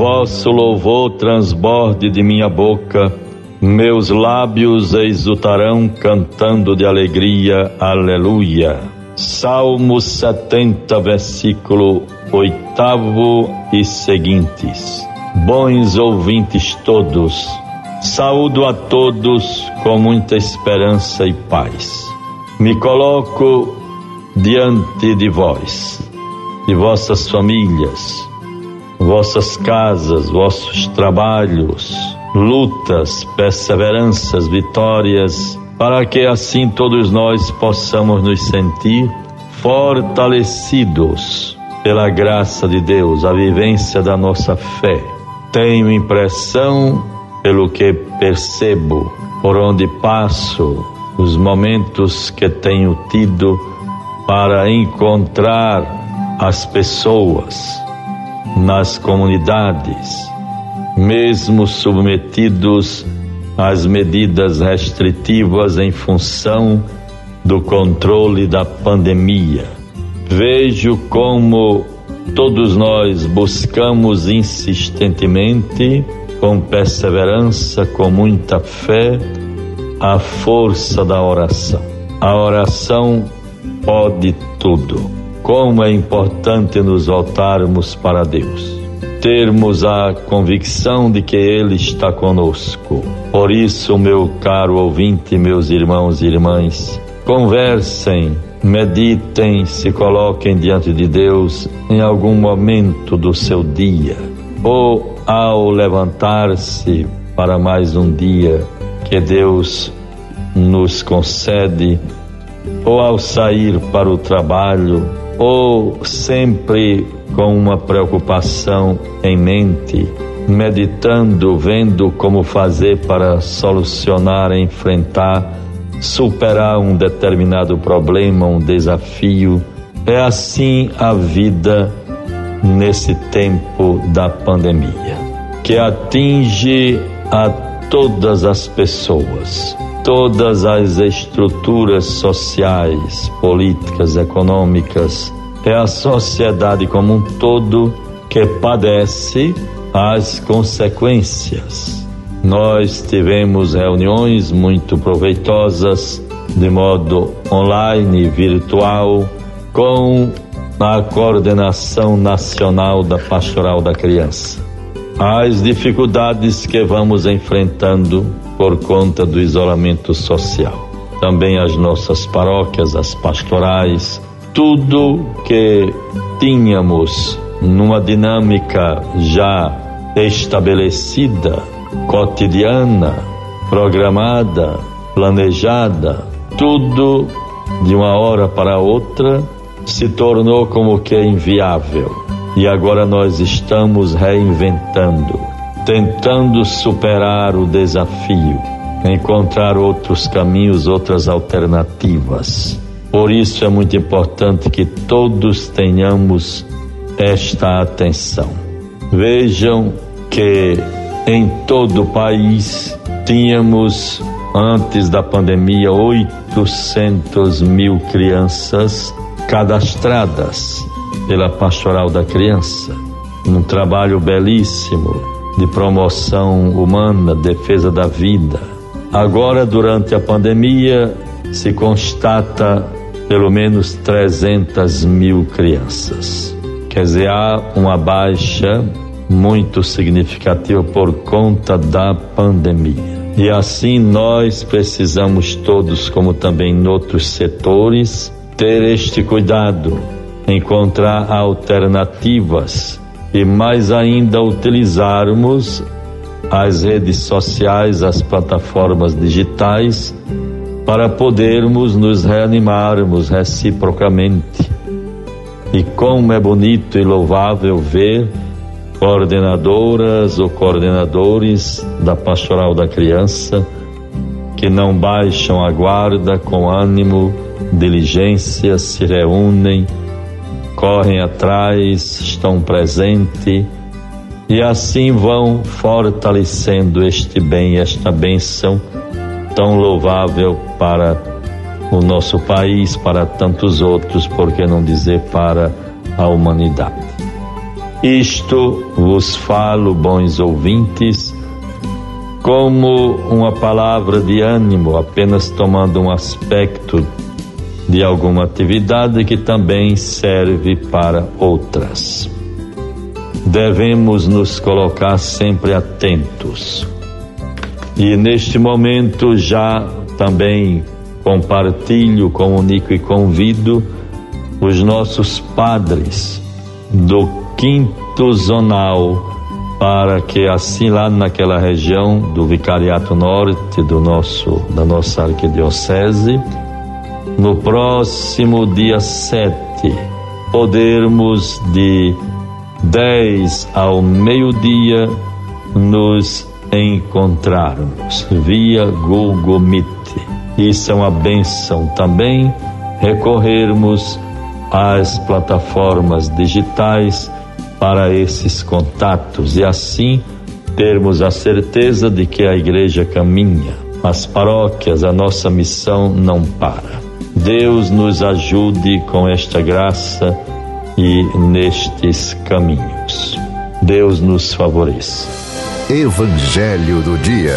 vosso louvor transborde de minha boca, meus lábios exultarão cantando de alegria, aleluia. Salmo 70, versículo oitavo e seguintes. Bons ouvintes todos, saúdo a todos com muita esperança e paz. Me coloco diante de vós, de vossas famílias, vossas casas, vossos trabalhos, lutas, perseveranças, vitórias, para que assim todos nós possamos nos sentir fortalecidos pela graça de Deus, a vivência da nossa fé. Tenho impressão, pelo que percebo, por onde passo, os momentos que tenho tido para encontrar as pessoas nas comunidades, mesmo submetidos às medidas restritivas em função do controle da pandemia. Vejo como todos nós buscamos insistentemente, com perseverança, com muita fé, a força da oração. A oração pode tudo. Como é importante nos voltarmos para Deus, termos a convicção de que Ele está conosco. Por isso, meu caro ouvinte, meus irmãos e irmãs, conversem, meditem, se coloquem diante de Deus em algum momento do seu dia, ou ao levantar-se para mais um dia que Deus nos concede, ou ao sair para o trabalho, ou sempre com uma preocupação em mente, meditando, vendo como fazer para solucionar, enfrentar, superar um determinado problema, um desafio. É assim a vida nesse tempo da pandemia, que atinge a todas as pessoas todas as estruturas sociais, políticas, econômicas, é a sociedade como um todo que padece as consequências. Nós tivemos reuniões muito proveitosas de modo online, virtual, com a coordenação nacional da Pastoral da Criança. As dificuldades que vamos enfrentando por conta do isolamento social. Também as nossas paróquias, as pastorais, tudo que tínhamos numa dinâmica já estabelecida, cotidiana, programada, planejada, tudo de uma hora para outra se tornou como que inviável. E agora nós estamos reinventando tentando superar o desafio, encontrar outros caminhos, outras alternativas. Por isso é muito importante que todos tenhamos esta atenção. Vejam que em todo o país tínhamos, antes da pandemia, 800 mil crianças cadastradas pela Pastoral da Criança. Um trabalho belíssimo de promoção humana, defesa da vida. Agora, durante a pandemia, se constata pelo menos 300 mil crianças. Quer dizer, há uma baixa muito significativa por conta da pandemia. E assim nós precisamos todos, como também em outros setores, ter este cuidado, encontrar alternativas e mais ainda utilizarmos as redes sociais, as plataformas digitais, para podermos nos reanimarmos reciprocamente. E como é bonito e louvável ver coordenadoras ou coordenadores da Pastoral da Criança que não baixam a guarda com ânimo, diligência, se reúnem correm atrás, estão presentes e assim vão fortalecendo este bem, esta bênção tão louvável para o nosso país, para tantos outros, por que não dizer para a humanidade. Isto vos falo, bons ouvintes, como uma palavra de ânimo, apenas tomando um aspecto de alguma atividade que também serve para outras. Devemos nos colocar sempre atentos. E neste momento já também compartilho, comunico e convido os nossos padres do quinto zonal para que assim lá naquela região do Vicariato Norte do nosso da nossa arquidiocese no próximo dia 7 podermos de 10 ao meio-dia nos encontrarmos via Google Meet. Isso é uma benção também recorrermos às plataformas digitais para esses contatos e assim termos a certeza de que a igreja caminha, as paróquias, a nossa missão não para. Deus nos ajude com esta graça e nestes caminhos. Deus nos favoreça. Evangelho do Dia.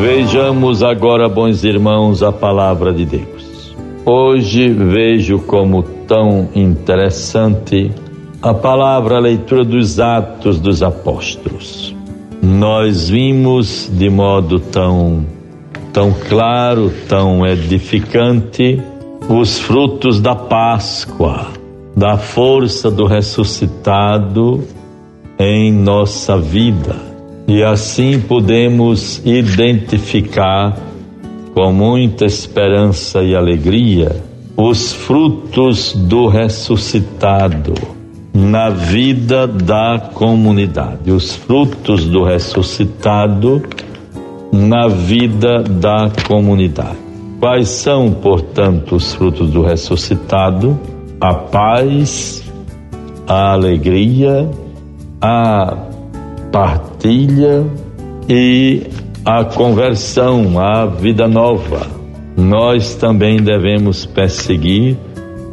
Vejamos agora, bons irmãos, a palavra de Deus. Hoje vejo como tão interessante a palavra, a leitura dos Atos dos Apóstolos. Nós vimos de modo tão, tão claro, tão edificante, os frutos da Páscoa, da força do ressuscitado em nossa vida. E assim podemos identificar com muita esperança e alegria os frutos do ressuscitado na vida da comunidade, os frutos do ressuscitado na vida da comunidade. Quais são, portanto, os frutos do ressuscitado? A paz, a alegria, a partilha e a conversão, a vida nova. Nós também devemos perseguir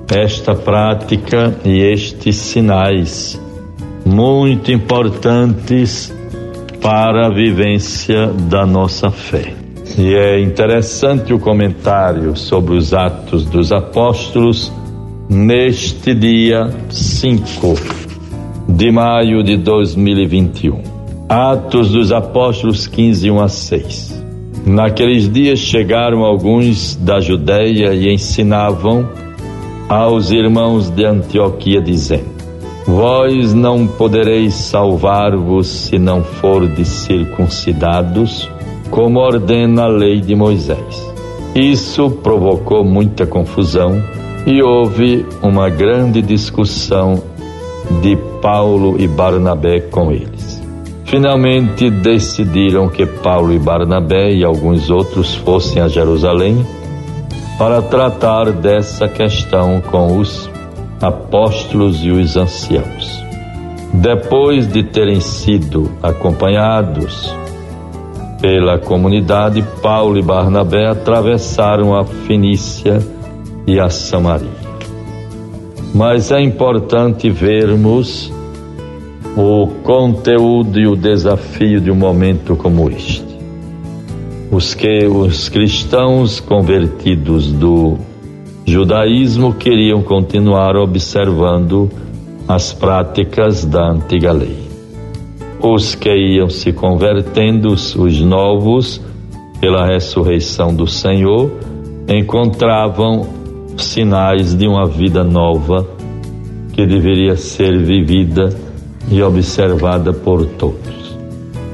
esta prática e estes sinais muito importantes para a vivência da nossa fé. E é interessante o comentário sobre os Atos dos Apóstolos neste dia 5 de maio de 2021. Atos dos Apóstolos 15, 1 a 6. Naqueles dias chegaram alguns da Judéia e ensinavam aos irmãos de Antioquia, dizendo: Vós não podereis salvar-vos se não fordes circuncidados, como ordena a lei de Moisés. Isso provocou muita confusão e houve uma grande discussão de Paulo e Barnabé com eles. Finalmente decidiram que Paulo e Barnabé e alguns outros fossem a Jerusalém para tratar dessa questão com os apóstolos e os anciãos. Depois de terem sido acompanhados pela comunidade, Paulo e Barnabé atravessaram a Fenícia e a Samaria. Mas é importante vermos o conteúdo e o desafio de um momento como este os que os cristãos convertidos do judaísmo queriam continuar observando as práticas da antiga lei. Os que iam se convertendo, os novos, pela ressurreição do Senhor, encontravam sinais de uma vida nova que deveria ser vivida e observada por todos.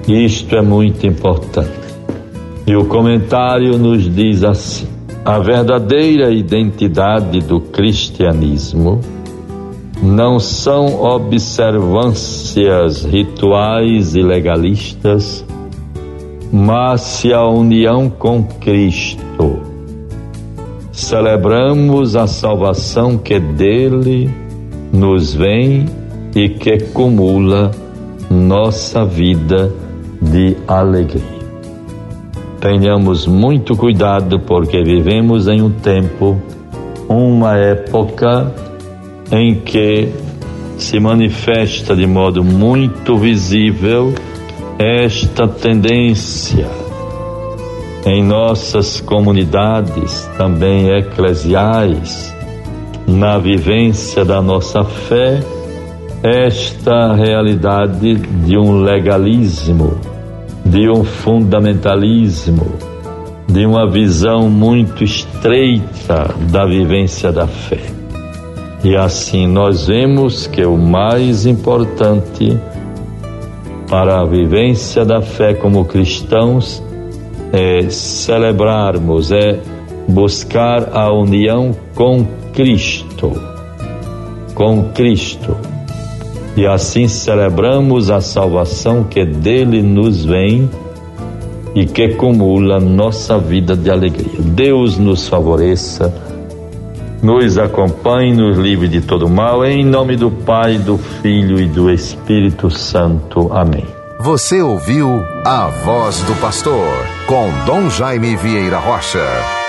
Isto é muito importante. E o comentário nos diz assim: a verdadeira identidade do cristianismo não são observâncias rituais e legalistas, mas se a união com Cristo. Celebramos a salvação que dele nos vem e que cumula nossa vida de alegria tenhamos muito cuidado porque vivemos em um tempo, uma época em que se manifesta de modo muito visível esta tendência. Em nossas comunidades, também eclesiais, na vivência da nossa fé, esta realidade de um legalismo, de um fundamentalismo, de uma visão muito estreita da vivência da fé. E assim nós vemos que o mais importante para a vivência da fé como cristãos é celebrarmos, é buscar a união com Cristo. Com Cristo. E assim celebramos a salvação que dele nos vem e que acumula nossa vida de alegria. Deus nos favoreça, nos acompanhe, nos livre de todo mal, em nome do Pai, do Filho e do Espírito Santo. Amém. Você ouviu a voz do pastor com Dom Jaime Vieira Rocha.